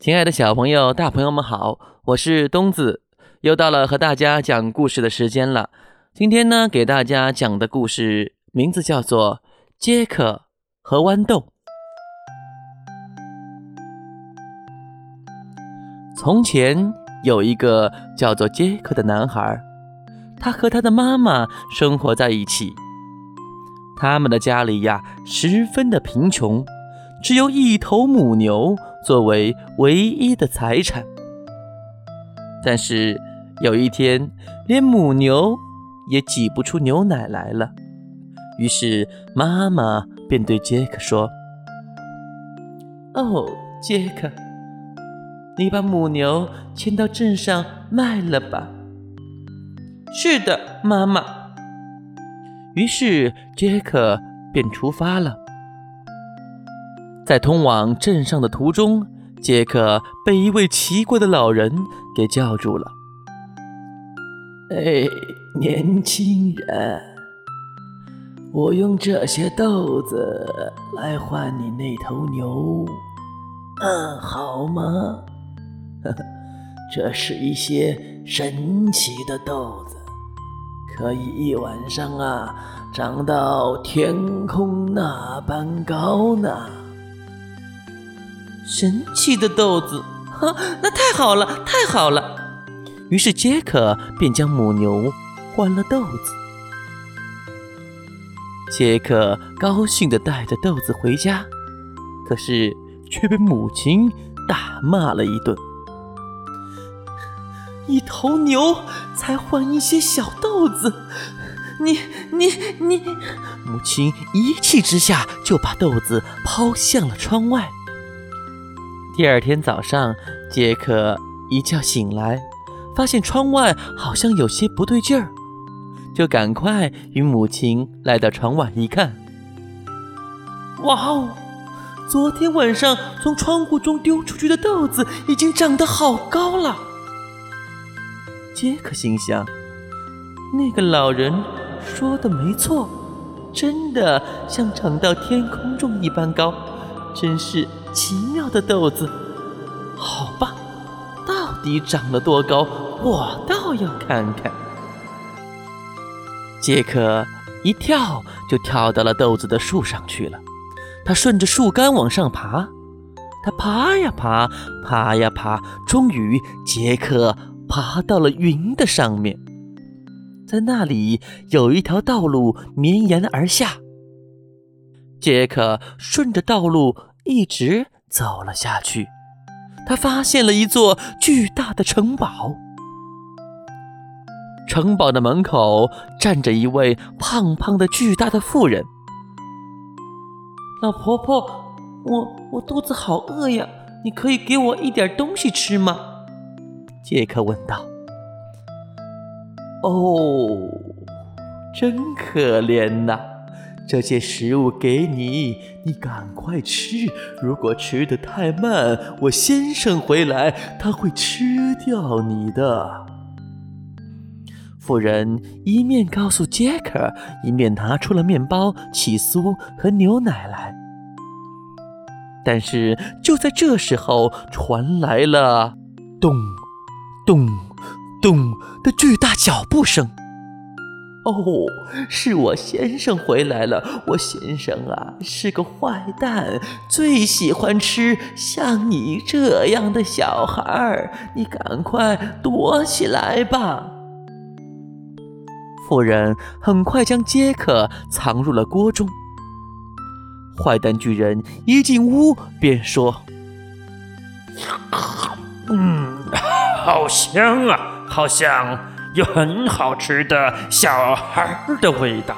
亲爱的小朋友、大朋友们好，我是东子，又到了和大家讲故事的时间了。今天呢，给大家讲的故事名字叫做《杰克和豌豆》。从前有一个叫做杰克的男孩，他和他的妈妈生活在一起。他们的家里呀，十分的贫穷。只有一头母牛作为唯一的财产，但是有一天，连母牛也挤不出牛奶来了。于是妈妈便对杰克说：“哦，杰克，你把母牛牵到镇上卖了吧。”“是的，妈妈。”于是杰克便出发了。在通往镇上的途中，杰克被一位奇怪的老人给叫住了。“哎，年轻人，我用这些豆子来换你那头牛，嗯，好吗？呵呵，这是一些神奇的豆子，可以一晚上啊长到天空那般高呢。”神奇的豆子，哈，那太好了，太好了！于是杰克便将母牛换了豆子。杰克高兴地带着豆子回家，可是却被母亲大骂了一顿。一头牛才换一些小豆子，你你你！母亲一气之下就把豆子抛向了窗外。第二天早上，杰克一觉醒来，发现窗外好像有些不对劲儿，就赶快与母亲来到窗外一看。哇哦！昨天晚上从窗户中丢出去的豆子已经长得好高了。杰克心想：那个老人说的没错，真的像长到天空中一般高，真是。奇妙的豆子，好吧，到底长了多高？我倒要看看。杰克一跳就跳到了豆子的树上去了。他顺着树干往上爬，他爬呀爬，爬呀爬，终于杰克爬到了云的上面。在那里有一条道路绵延而下。杰克顺着道路。一直走了下去，他发现了一座巨大的城堡。城堡的门口站着一位胖胖的、巨大的妇人。老婆婆，我我肚子好饿呀，你可以给我一点东西吃吗？杰克问道。哦，真可怜呐。这些食物给你，你赶快吃。如果吃的太慢，我先生回来，他会吃掉你的。妇人一面告诉杰克，一面拿出了面包、起酥和牛奶来。但是就在这时候，传来了咚、咚、咚的巨大脚步声。哦，是我先生回来了。我先生啊是个坏蛋，最喜欢吃像你这样的小孩儿。你赶快躲起来吧。妇人很快将杰克藏入了锅中。坏蛋巨人一进屋便说：“嗯，好香啊，好香。”有很好吃的小孩的味道。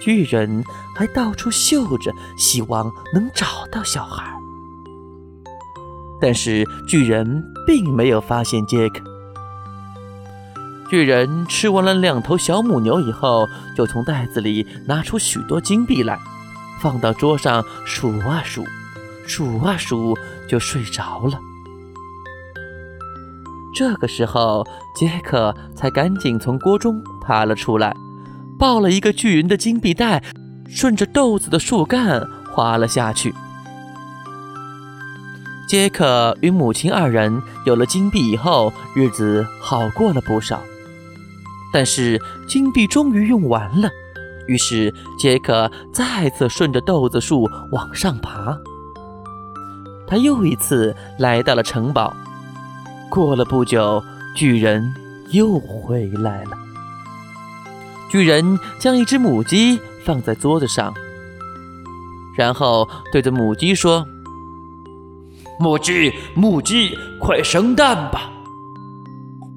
巨人还到处嗅着，希望能找到小孩。但是巨人并没有发现杰克。巨人吃完了两头小母牛以后，就从袋子里拿出许多金币来，放到桌上数啊数，数啊数，就睡着了。这个时候，杰克才赶紧从锅中爬了出来，抱了一个巨人的金币袋，顺着豆子的树干滑了下去。杰克与母亲二人有了金币以后，日子好过了不少。但是金币终于用完了，于是杰克再次顺着豆子树往上爬。他又一次来到了城堡。过了不久，巨人又回来了。巨人将一只母鸡放在桌子上，然后对着母鸡说：“母鸡，母鸡，快生蛋吧！”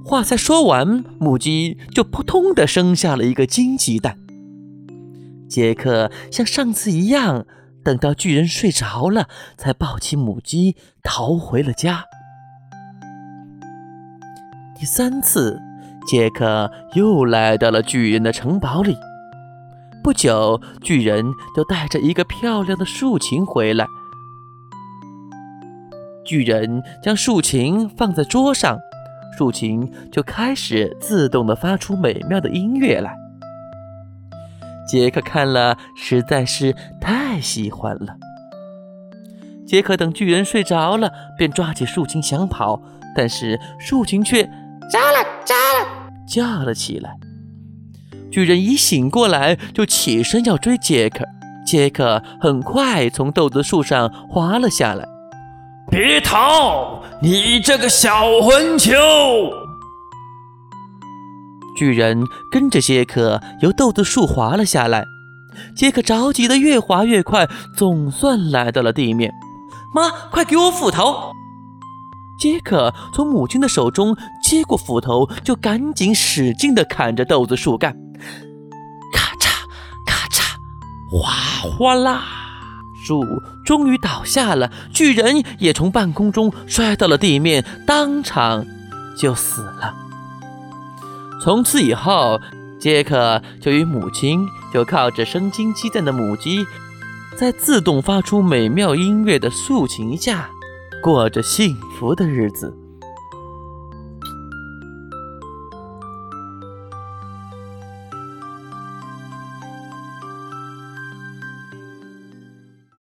话才说完，母鸡就扑通地生下了一个金鸡蛋。杰克像上次一样，等到巨人睡着了，才抱起母鸡逃回了家。第三次，杰克又来到了巨人的城堡里。不久，巨人就带着一个漂亮的竖琴回来。巨人将竖琴放在桌上。竖琴就开始自动的发出美妙的音乐来。杰克看了实在是太喜欢了。杰克等巨人睡着了，便抓起竖琴想跑，但是竖琴却扎了扎了叫了起来。巨人一醒过来，就起身要追杰克。杰克很快从豆子树上滑了下来。别逃！你这个小混球！巨人跟着杰克由豆子树滑了下来。杰克着急的越滑越快，总算来到了地面。妈，快给我斧头！杰克从母亲的手中接过斧头，就赶紧使劲的砍着豆子树干。咔嚓咔嚓，哗哗啦！树终于倒下了，巨人也从半空中摔到了地面，当场就死了。从此以后，杰克就与母亲就靠着生金鸡蛋的母鸡，在自动发出美妙音乐的竖琴下，过着幸福的日子。